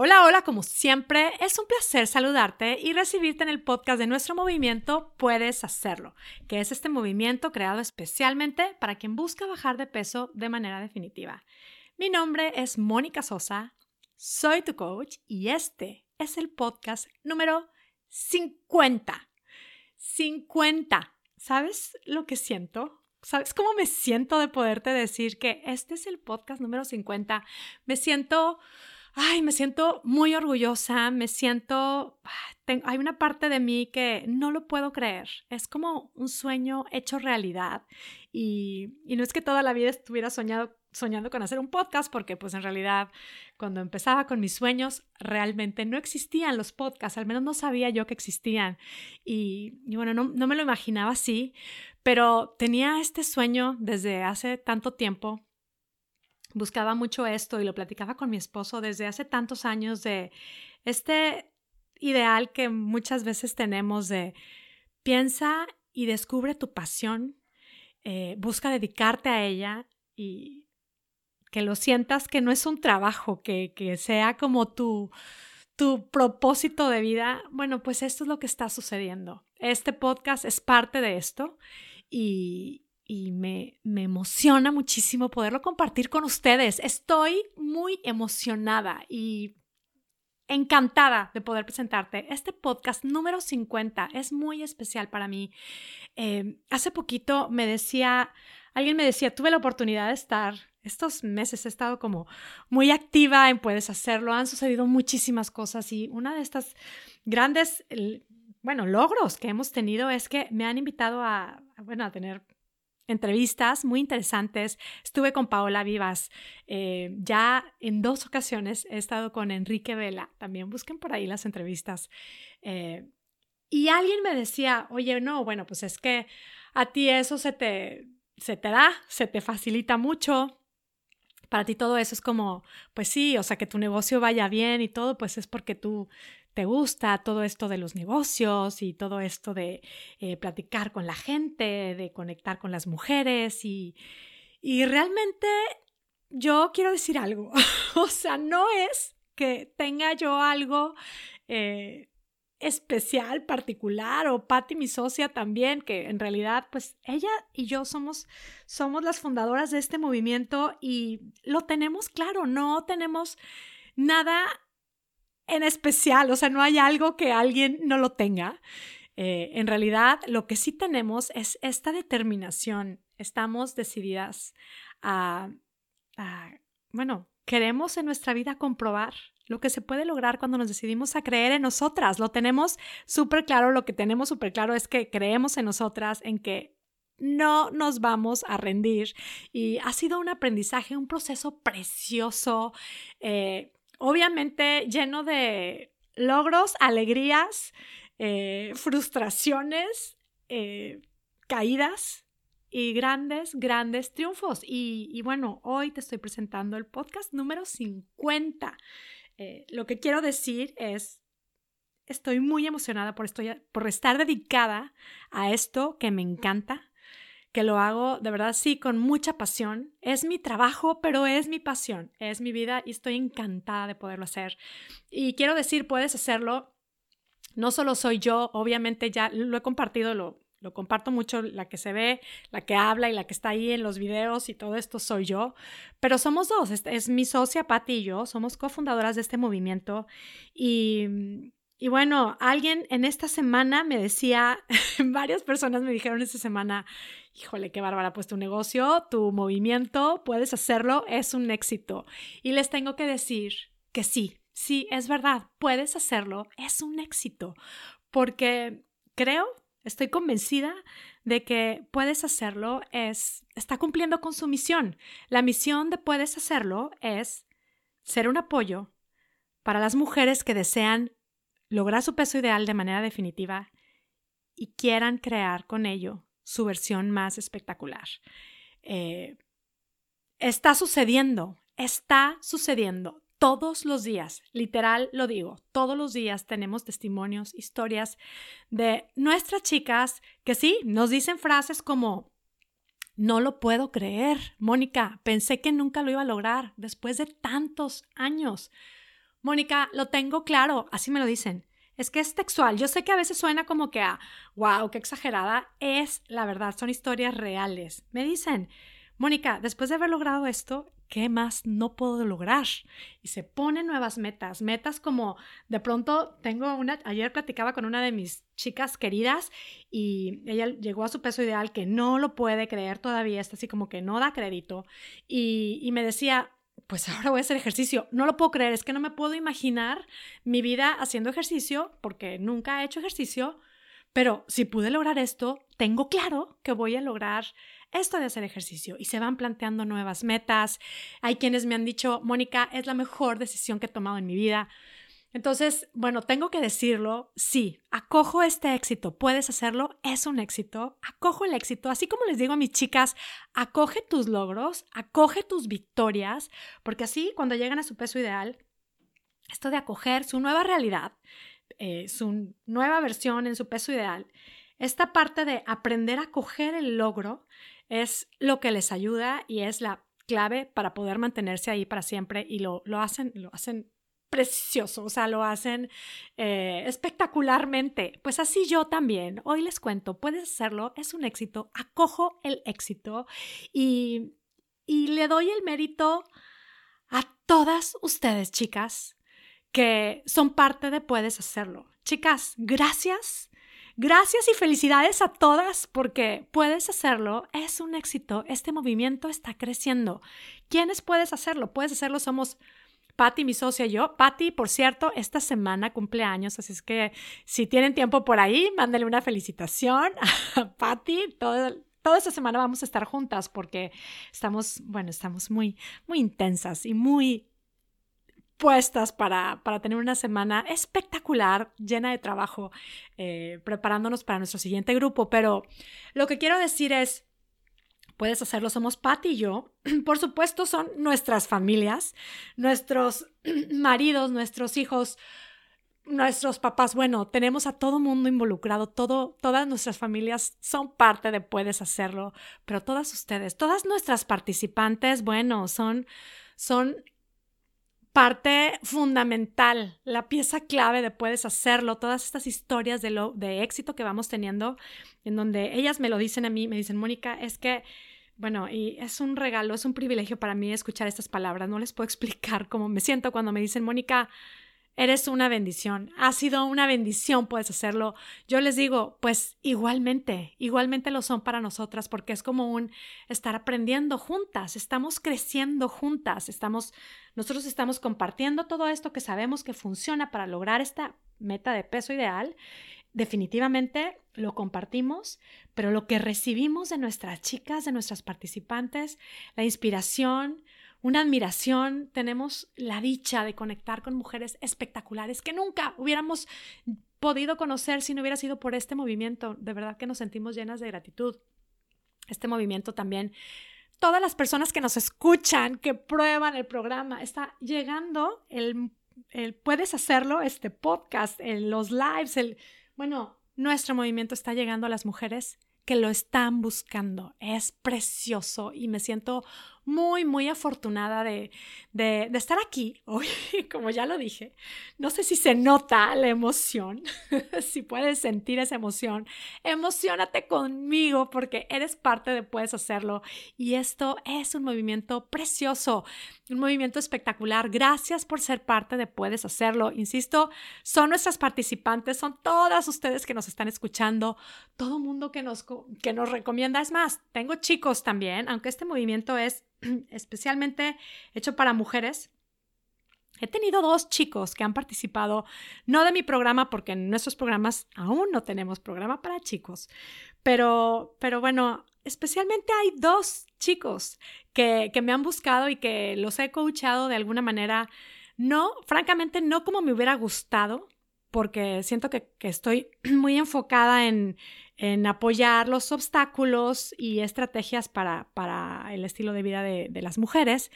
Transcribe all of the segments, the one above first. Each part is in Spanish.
Hola, hola, como siempre, es un placer saludarte y recibirte en el podcast de nuestro movimiento Puedes Hacerlo, que es este movimiento creado especialmente para quien busca bajar de peso de manera definitiva. Mi nombre es Mónica Sosa, soy tu coach y este es el podcast número 50. 50. ¿Sabes lo que siento? ¿Sabes cómo me siento de poderte decir que este es el podcast número 50? Me siento ay, me siento muy orgullosa, me siento, hay una parte de mí que no lo puedo creer, es como un sueño hecho realidad y, no es que toda la vida estuviera soñando con hacer un podcast, porque pues en realidad cuando empezaba con mis sueños realmente no existían los podcasts, al menos no sabía yo que existían. Y, bueno, no, no me lo imaginaba así, pero tenía este sueño desde hace tanto tiempo buscaba mucho esto y lo platicaba con mi esposo desde hace tantos años de este ideal que muchas veces tenemos de piensa y descubre tu pasión, eh, busca dedicarte a ella y que lo sientas que no es un trabajo, que, que sea como tu, tu propósito de vida. Bueno, pues esto es lo que está sucediendo. Este podcast es parte de esto y, y me, me, emociona muchísimo poderlo compartir con ustedes. Estoy muy emocionada y encantada de poder presentarte este podcast número 50. Es muy especial para mí. Eh, hace poquito me decía, alguien me decía, tuve la oportunidad de estar, estos meses he estado como muy activa en Puedes Hacerlo, han sucedido muchísimas cosas y una de estas grandes, bueno, logros que hemos tenido es que me han invitado a, bueno, a tener entrevistas muy interesantes. Estuve con Paola Vivas. Eh, ya en dos ocasiones he estado con Enrique Vela. También busquen por ahí las entrevistas. Eh, y alguien me decía, oye, no, bueno, pues es que a ti eso se te, se te da, se te facilita mucho. Para ti todo eso es como, pues sí, o sea, que tu negocio vaya bien y todo, pues es porque tú te gusta todo esto de los negocios y todo esto de eh, platicar con la gente, de conectar con las mujeres y, y realmente yo quiero decir algo, o sea, no es que tenga yo algo eh, especial, particular, o Patty, mi socia también, que en realidad, pues ella y yo somos, somos las fundadoras de este movimiento y lo tenemos claro, no tenemos nada en especial, o sea, no hay algo que alguien no lo tenga. Eh, en realidad, lo que sí tenemos es esta determinación. Estamos decididas a, bueno, queremos en nuestra vida comprobar lo que se puede lograr cuando nos decidimos a creer en nosotras. Lo tenemos súper claro, lo que tenemos súper claro es que creemos en nosotras, en que no nos vamos a rendir. Y ha sido un aprendizaje, un proceso precioso. Eh, obviamente lleno de logros, alegrías, eh, frustraciones, eh, caídas y grandes, grandes triunfos. Y, bueno, hoy te estoy presentando el podcast número 50. Eh, lo que quiero decir es, estoy muy emocionada por, por estar dedicada a esto que me encanta, que lo hago de verdad sí con mucha pasión. Es mi trabajo, pero es mi pasión, es mi vida y estoy encantada de poderlo hacer. Y quiero decir, puedes hacerlo. No solo soy yo, obviamente ya lo he compartido, lo, lo comparto mucho, la que se ve, la que habla y la que está ahí en los videos y todo esto soy yo, pero somos dos, es, mi socia Patti y yo, somos cofundadoras de este movimiento. Y y bueno, alguien en esta semana me decía, varias personas me dijeron esta semana, híjole, qué bárbara, pues tu negocio, tu movimiento, puedes hacerlo, es un éxito. Y les tengo que decir que sí, sí, es verdad, puedes hacerlo, es un éxito, porque creo, estoy convencida de que puedes hacerlo, es, está cumpliendo con su misión. La misión de puedes hacerlo es ser un apoyo para las mujeres que desean lograr su peso ideal de manera definitiva y quieran crear con ello su versión más espectacular. Eh, está sucediendo, está sucediendo todos los días, literal lo digo, todos los días tenemos testimonios, historias de nuestras chicas que sí, nos dicen frases como, no lo puedo creer, Mónica, pensé que nunca lo iba a lograr después de tantos años. Mónica, lo tengo claro, así me lo dicen. Es que es textual. Yo sé que a veces suena como que a, wow, qué exagerada. Es la verdad, son historias reales. Me dicen, Mónica, después de haber logrado esto, ¿qué más no puedo lograr? Y se ponen nuevas metas, metas como de pronto tengo una, ayer platicaba con una de mis chicas queridas y ella llegó a su peso ideal que no lo puede creer todavía, está así como que no da crédito y, me decía, pues ahora voy a hacer ejercicio. No lo puedo creer, es que no me puedo imaginar mi vida haciendo ejercicio porque nunca he hecho ejercicio, pero si pude lograr esto, tengo claro que voy a lograr esto de hacer ejercicio y se van planteando nuevas metas. Hay quienes me han dicho, Mónica, es la mejor decisión que he tomado en mi vida. Entonces, bueno, tengo que decirlo, sí, acojo este éxito, puedes hacerlo, es un éxito, acojo el éxito, así como les digo a mis chicas, acoge tus logros, acoge tus victorias, porque así cuando llegan a su peso ideal, esto de acoger su nueva realidad, eh, su nueva versión en su peso ideal, esta parte de aprender a acoger el logro es lo que les ayuda y es la clave para poder mantenerse ahí para siempre y lo, lo hacen, lo hacen precioso, o sea, lo hacen eh, espectacularmente. Pues así yo también. Hoy les cuento, puedes hacerlo, es un éxito, acojo el éxito y, y le doy el mérito a todas ustedes, chicas, que son parte de Puedes Hacerlo. Chicas, gracias Gracias y felicidades a todas porque puedes hacerlo, es un éxito, este movimiento está creciendo. ¿Quiénes puedes hacerlo? Puedes hacerlo, somos Patti, mi socia y yo. Patti, por cierto, esta semana cumpleaños, así es que si tienen tiempo por ahí, mándale una felicitación a Patti. Toda, toda esta semana vamos a estar juntas porque estamos, bueno, estamos muy, muy intensas y muy puestas para, para, tener una semana espectacular, llena de trabajo, eh, preparándonos para nuestro siguiente grupo. Pero lo que quiero decir es, puedes hacerlo, somos Pat y yo. Por supuesto, son nuestras familias, nuestros maridos, nuestros hijos, nuestros papás. Bueno, tenemos a todo mundo involucrado, todo, todas nuestras familias son parte de Puedes hacerlo, pero todas ustedes, todas nuestras participantes, bueno, son, son parte fundamental, la pieza clave de puedes hacerlo, todas estas historias de, lo, de éxito que vamos teniendo, en donde ellas me lo dicen a mí, me dicen, Mónica, es que, bueno, y es un regalo, es un privilegio para mí escuchar estas palabras, no les puedo explicar cómo me siento cuando me dicen, Mónica, Eres una bendición, ha sido una bendición, puedes hacerlo. Yo les digo, pues igualmente, igualmente lo son para nosotras porque es como un estar aprendiendo juntas, estamos creciendo juntas, estamos, nosotros estamos compartiendo todo esto que sabemos que funciona para lograr esta meta de peso ideal. Definitivamente lo compartimos, pero lo que recibimos de nuestras chicas, de nuestras participantes, la inspiración, una admiración, tenemos la dicha de conectar con mujeres espectaculares que nunca hubiéramos podido conocer si no hubiera sido por este movimiento. De verdad que nos sentimos llenas de gratitud. Este movimiento también, todas las personas que nos escuchan, que prueban el programa, está llegando el, el puedes hacerlo, este podcast, en los lives, el, bueno, nuestro movimiento está llegando a las mujeres que lo están buscando. Es precioso y me siento muy, muy afortunada de, de, estar aquí hoy, como ya lo dije. No sé si se nota la emoción, si puedes sentir esa emoción. Emocionate conmigo porque eres parte de Puedes Hacerlo y esto es un movimiento precioso, un movimiento espectacular. Gracias por ser parte de Puedes Hacerlo. Insisto, son nuestras participantes, son todas ustedes que nos están escuchando, todo mundo que nos, que nos recomienda. Es más, tengo chicos también, aunque este movimiento es especialmente hecho para mujeres. He tenido dos chicos que han participado, no de mi programa, porque en nuestros programas aún no tenemos programa para chicos, pero, pero bueno, especialmente hay dos chicos que, que me han buscado y que los he coachado de alguna manera, no, francamente, no como me hubiera gustado, porque siento que, que estoy muy enfocada en, en apoyar los obstáculos y estrategias para, para el estilo de vida de, de, las mujeres.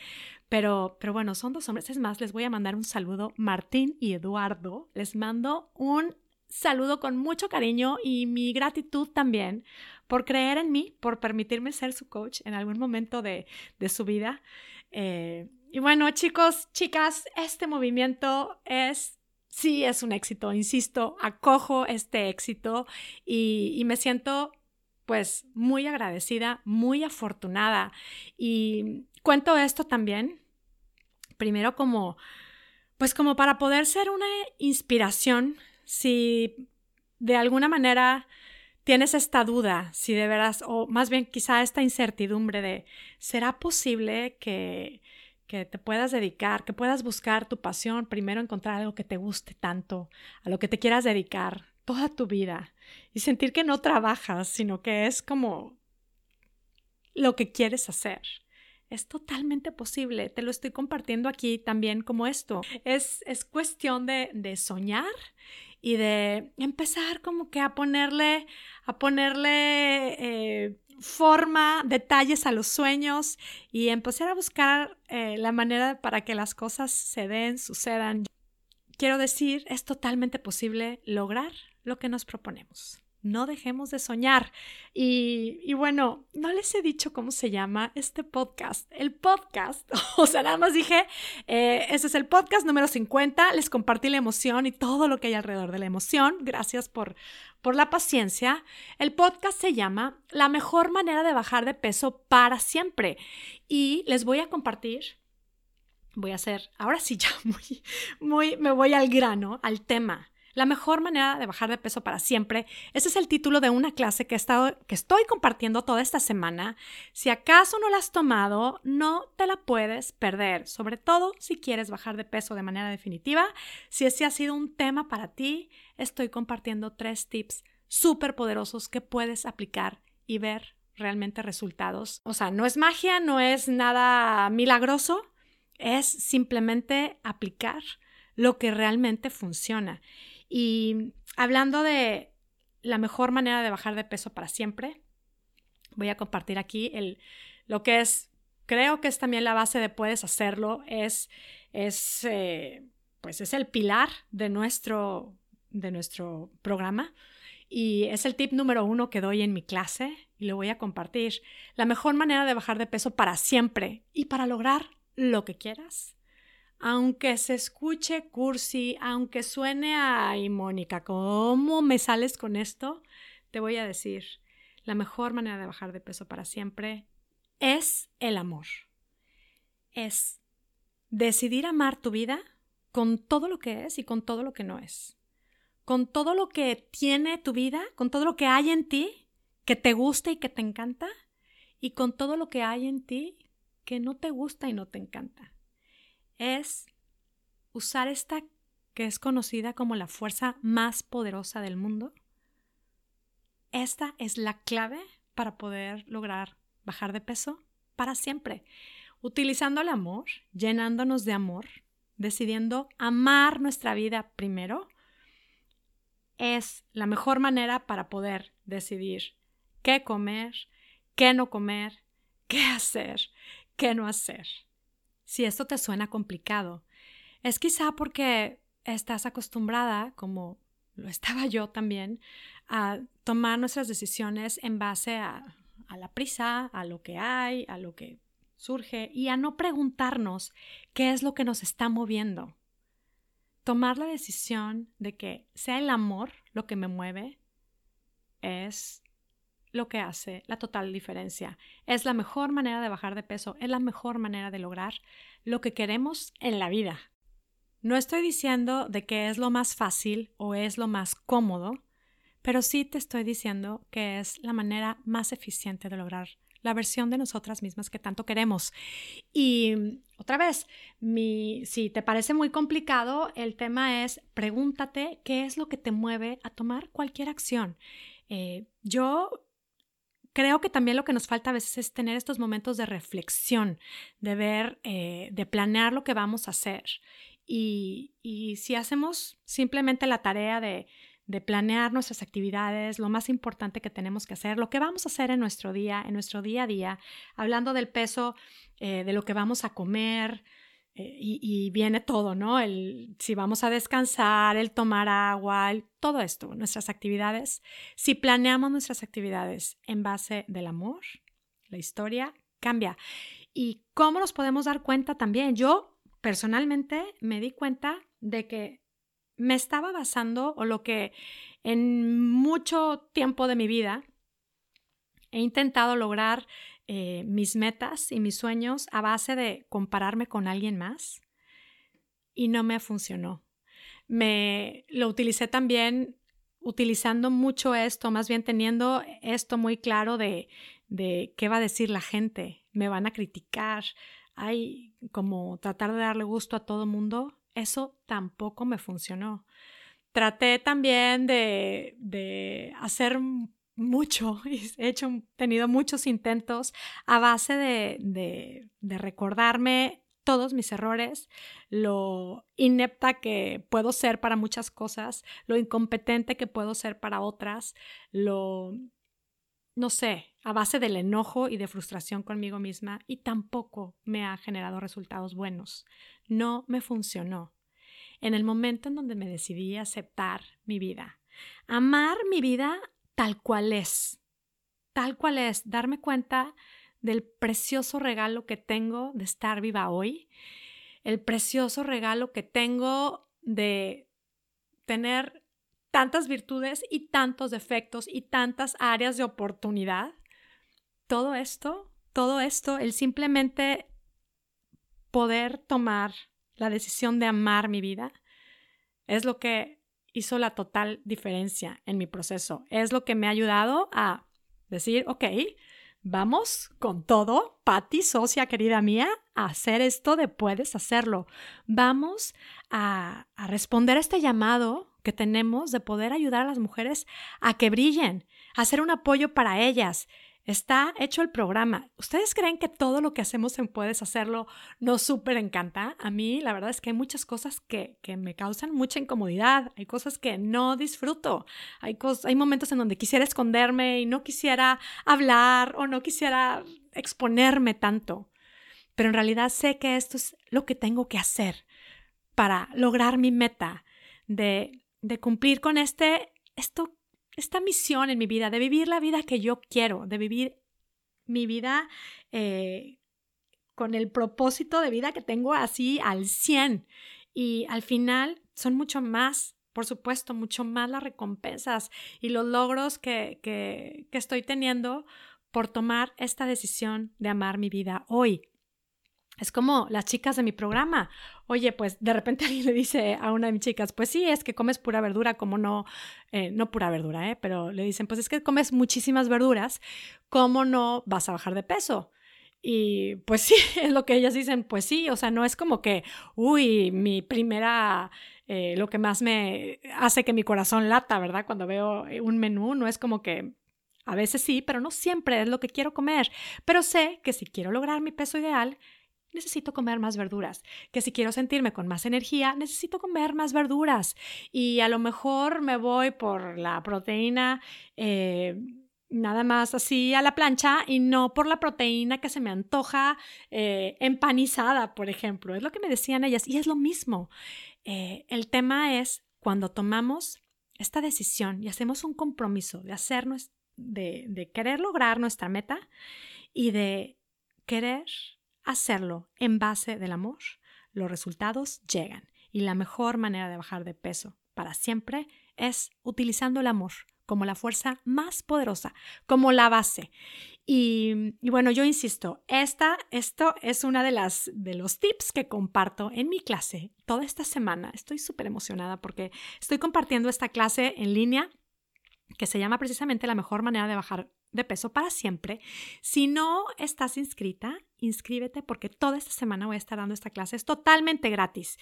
Pero, pero bueno, son dos hombres. Es más, les voy a mandar un saludo, Martín y Eduardo. Les mando un saludo con mucho cariño y mi gratitud también por creer en mí, por permitirme ser su coach en algún momento de, de su vida. Eh, Y bueno, chicos, chicas, este movimiento es sí es un éxito, insisto, acojo este éxito y, y, me siento pues muy agradecida, muy afortunada. Y cuento esto también, primero como, pues como para poder ser una inspiración, si de alguna manera tienes esta duda, si de veras, o más bien quizá esta incertidumbre de, ¿será posible que, que te puedas dedicar, que puedas buscar tu pasión, primero encontrar algo que te guste tanto, a lo que te quieras dedicar toda tu vida y sentir que no trabajas, sino que es como lo que quieres hacer? Es totalmente posible, te lo estoy compartiendo aquí también como esto. Es, es cuestión de, de soñar y de empezar como que a ponerle, a ponerle eh, forma, detalles a los sueños y empezar a buscar eh, la manera para que las cosas se den, sucedan. Quiero decir, es totalmente posible lograr lo que nos proponemos no dejemos de soñar. Y, bueno, no les he dicho cómo se llama este podcast. El podcast, o sea, nada más dije, eh, ese es el podcast número 50, les compartí la emoción y todo lo que hay alrededor de la emoción. Gracias por, por la paciencia. El podcast se llama La mejor manera de bajar de peso para siempre. Y les voy a compartir voy a hacer, ahora sí ya muy, muy, me voy al grano, al tema. La mejor manera de bajar de peso para siempre. Ese es el título de una clase que, he estado, que estoy compartiendo toda esta semana. Si acaso no la has tomado, no te la puedes perder, sobre todo si quieres bajar de peso de manera definitiva. Si ese ha sido un tema para ti, estoy compartiendo tres tips súper poderosos que puedes aplicar y ver realmente resultados. O sea, no es magia, no es nada milagroso, es simplemente aplicar lo que realmente funciona. Y hablando de la mejor manera de bajar de peso para siempre, voy a compartir aquí el, lo que es, creo que es también la base de puedes hacerlo, es, es eh, pues es el pilar de nuestro, de nuestro programa. Y es el tip número uno que doy en mi clase y lo voy a compartir. La mejor manera de bajar de peso para siempre y para lograr lo que quieras aunque se escuche cursi, aunque suene ay Mónica, ¿cómo me sales con esto? Te voy a decir, la mejor manera de bajar de peso para siempre es el amor. Es decidir amar tu vida con todo lo que es y con todo lo que no es. Con todo lo que tiene tu vida, con todo lo que hay en ti que te gusta y que te encanta, y con todo lo que hay en ti que no te gusta y no te encanta es usar esta que es conocida como la fuerza más poderosa del mundo. Esta es la clave para poder lograr bajar de peso para siempre, utilizando el amor, llenándonos de amor, decidiendo amar nuestra vida primero, es la mejor manera para poder decidir qué comer, qué no comer, qué hacer, qué no hacer. Si esto te suena complicado, es quizá porque estás acostumbrada, como lo estaba yo también, a tomar nuestras decisiones en base a, la prisa, a lo que hay, a lo que surge y a no preguntarnos qué es lo que nos está moviendo. Tomar la decisión de que sea el amor lo que me mueve es lo que hace la total diferencia. Es la mejor manera de bajar de peso, es la mejor manera de lograr lo que queremos en la vida. No estoy diciendo de que es lo más fácil o es lo más cómodo, pero sí te estoy diciendo que es la manera más eficiente de lograr la versión de nosotras mismas que tanto queremos. Y otra vez, mi, si te parece muy complicado, el tema es pregúntate qué es lo que te mueve a tomar cualquier acción. Eh, yo creo que también lo que nos falta a veces es tener estos momentos de reflexión, de ver, eh, de planear lo que vamos a hacer. Y, y si hacemos simplemente la tarea de, de planear nuestras actividades, lo más importante que tenemos que hacer, lo que vamos a hacer en nuestro día, en nuestro día a día, hablando del peso, eh, de lo que vamos a comer, eh, y, viene todo, ¿no? El si vamos a descansar, el tomar agua, todo esto, nuestras actividades. Si planeamos nuestras actividades en base del amor, la historia cambia. ¿Y cómo nos podemos dar cuenta también? Yo personalmente me di cuenta de que me estaba basando o lo que en mucho tiempo de mi vida he intentado lograr eh, mis metas y mis sueños a base de compararme con alguien más y no me funcionó. Me lo utilicé también utilizando mucho esto, más bien teniendo esto muy claro de, de qué va a decir la gente, me van a criticar, hay como tratar de darle gusto a todo mundo, eso tampoco me funcionó. Traté también de, de hacer mucho, he hecho, tenido muchos intentos a base de, de, de recordarme todos mis errores, lo inepta que puedo ser para muchas cosas, lo incompetente que puedo ser para otras, lo, no sé, a base del enojo y de frustración conmigo misma y tampoco me ha generado resultados buenos. No me funcionó. En el momento en donde me decidí aceptar mi vida, amar mi vida tal cual es, tal cual es, darme cuenta del precioso regalo que tengo de estar viva hoy, el precioso regalo que tengo de tener tantas virtudes y tantos defectos y tantas áreas de oportunidad. Todo esto, todo esto, el simplemente poder tomar la decisión de amar mi vida, es lo que hizo la total diferencia en mi proceso. Es lo que me ha ayudado a decir, ok, Vamos con todo, Patti, socia querida mía, a hacer esto de puedes hacerlo. Vamos a, a responder a este llamado que tenemos de poder ayudar a las mujeres a que brillen, a ser un apoyo para ellas, Está hecho el programa. ¿Ustedes creen que todo lo que hacemos en Puedes Hacerlo nos súper encanta? A mí la verdad es que hay muchas cosas que, que me causan mucha incomodidad, hay cosas que no disfruto, hay, hay momentos en donde quisiera esconderme y no quisiera hablar o no quisiera exponerme tanto. Pero en realidad sé que esto es lo que tengo que hacer para lograr mi meta de, de cumplir con este, esto esta misión en mi vida, de vivir la vida que yo quiero, de vivir mi vida eh, con el propósito de vida que tengo así al 100. Y al final son mucho más, por supuesto, mucho más las recompensas y los logros que, que, que estoy teniendo por tomar esta decisión de amar mi vida hoy. Es como las chicas de mi programa. Oye, pues de repente alguien le dice a una de mis chicas, pues sí, es que comes pura verdura, como no, eh, no pura verdura, ¿eh? pero le dicen, pues es que comes muchísimas verduras, ¿cómo no vas a bajar de peso? Y pues sí, es lo que ellas dicen, pues sí, o sea, no es como que, uy, mi primera, eh, lo que más me hace que mi corazón lata, ¿verdad? Cuando veo un menú, no es como que a veces sí, pero no siempre es lo que quiero comer. Pero sé que si quiero lograr mi peso ideal, necesito comer más verduras, que si quiero sentirme con más energía, necesito comer más verduras y a lo mejor me voy por la proteína. Eh, nada más así a la plancha y no por la proteína que se me antoja eh, empanizada, por ejemplo. Es lo que me decían ellas y es lo mismo. Eh, el tema es cuando tomamos esta decisión y hacemos un compromiso de hacernos, de, de querer lograr nuestra meta y de querer hacerlo en base del amor, los resultados llegan. Y la mejor manera de bajar de peso para siempre es utilizando el amor como la fuerza más poderosa, como la base. Y, bueno, yo insisto, esta, esto es una de las de los tips que comparto en mi clase toda esta semana. Estoy súper emocionada porque estoy compartiendo esta clase en línea que se llama precisamente la mejor manera de bajar de peso para siempre. Si no estás inscrita, inscríbete porque toda esta semana voy a estar dando esta clase. Es totalmente gratis.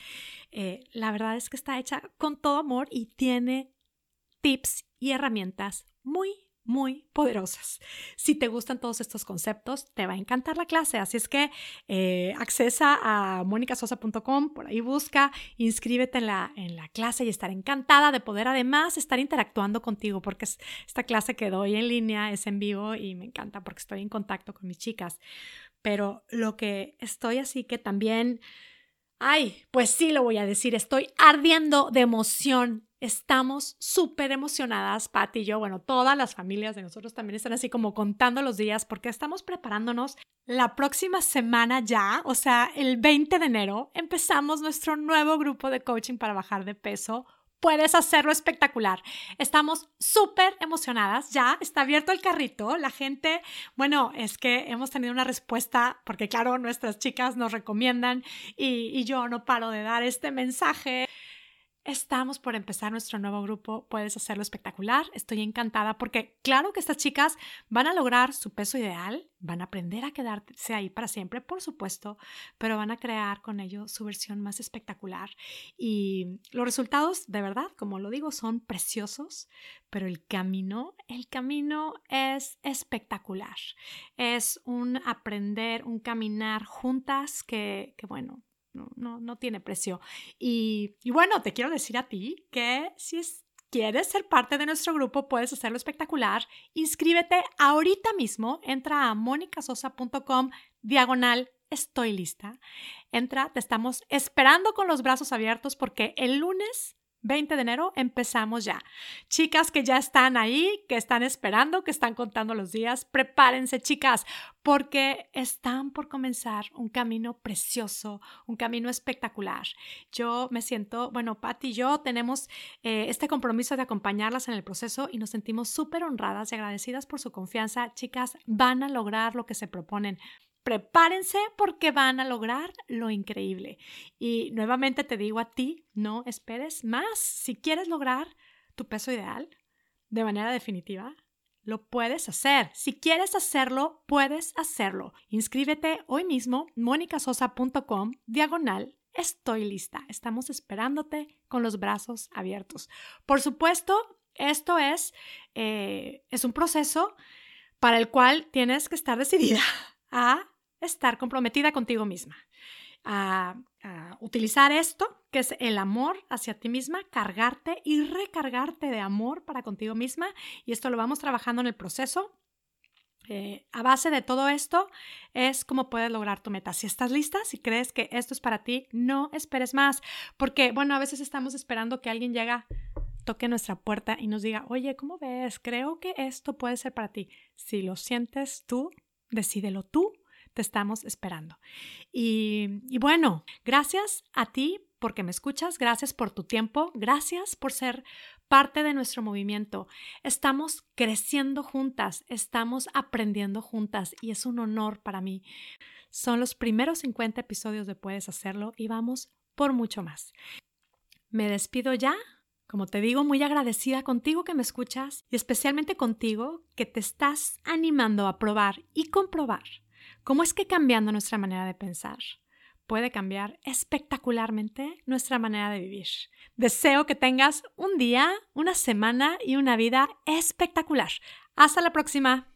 Eh, la verdad es que está hecha con todo amor y tiene tips y herramientas muy, muy poderosas. Si te gustan todos estos conceptos, te va a encantar la clase. Así es que eh, accesa a monicasosa.com, por ahí busca, inscríbete en la, en la clase y estaré encantada de poder además estar interactuando contigo porque esta clase que doy en línea es en vivo y me encanta porque estoy en contacto con mis chicas. Pero lo que estoy así que también... Ay, pues sí lo voy a decir, estoy ardiendo de emoción Estamos súper emocionadas, Patti y yo, bueno, todas las familias de nosotros también están así como contando los días porque estamos preparándonos la próxima semana ya, o sea, el 20 de enero, empezamos nuestro nuevo grupo de coaching para bajar de peso puedes hacerlo espectacular. Estamos súper emocionadas, ya está abierto el carrito, la gente, bueno, es que hemos tenido una respuesta, porque claro, nuestras chicas nos recomiendan y yo no paro de dar este mensaje. Estamos por empezar nuestro nuevo grupo, puedes hacerlo espectacular. Estoy encantada porque claro que estas chicas van a lograr su peso ideal, van a aprender a quedarse ahí para siempre, por supuesto, pero van a crear con ello su versión más espectacular. Y los resultados, de verdad, como lo digo, son preciosos, pero el camino, el camino es espectacular. Es un aprender, un caminar juntas que, que bueno, no, no, tiene precio. Y, bueno, te quiero decir a ti que si quieres ser parte de nuestro grupo, puedes hacerlo espectacular. Inscríbete ahorita mismo. Entra a monicasosa.com diagonal estoy lista. Entra, te estamos esperando con los brazos abiertos porque el lunes 20 de enero empezamos ya. Chicas que ya están ahí, que están esperando, que están contando los días, prepárense chicas, porque están por comenzar un camino precioso, un camino espectacular. Yo me siento, bueno, Patti y yo tenemos eh, este compromiso de acompañarlas en el proceso y nos sentimos súper honradas y agradecidas por su confianza. Chicas, van a lograr lo que se proponen prepárense porque van a lograr lo increíble. Y nuevamente te digo a ti, no esperes más. Si quieres lograr tu peso ideal de manera definitiva, lo puedes hacer. Si quieres hacerlo, puedes hacerlo. Inscríbete hoy mismo, monicasosa.com, diagonal. Estoy lista. Estamos esperándote con los brazos abiertos. Por supuesto, esto es, eh, es un proceso para el cual tienes que estar decidida a estar comprometida contigo misma, a, utilizar esto, que es el amor hacia ti misma, cargarte y recargarte de amor para contigo misma. Y esto lo vamos trabajando en el proceso. Eh, a base de todo esto es como puedes lograr tu meta. Si estás lista, si crees que esto es para ti, no esperes más, porque bueno, a veces estamos esperando que alguien llegue toque nuestra puerta y nos diga, oye, ¿cómo ves? Creo que esto puede ser para ti. Si lo sientes tú, decídelo tú te estamos esperando. Y, bueno, gracias a ti porque me escuchas, gracias por tu tiempo, gracias por ser parte de nuestro movimiento. Estamos creciendo juntas, estamos aprendiendo juntas y es un honor para mí. Son los primeros 50 episodios de Puedes Hacerlo y vamos por mucho más. Me despido ya. Como te digo, muy agradecida contigo que me escuchas y especialmente contigo que te estás animando a probar y comprobar ¿Cómo es que cambiando nuestra manera de pensar puede cambiar espectacularmente nuestra manera de vivir? Deseo que tengas un día, una semana y una vida espectacular. Hasta la próxima.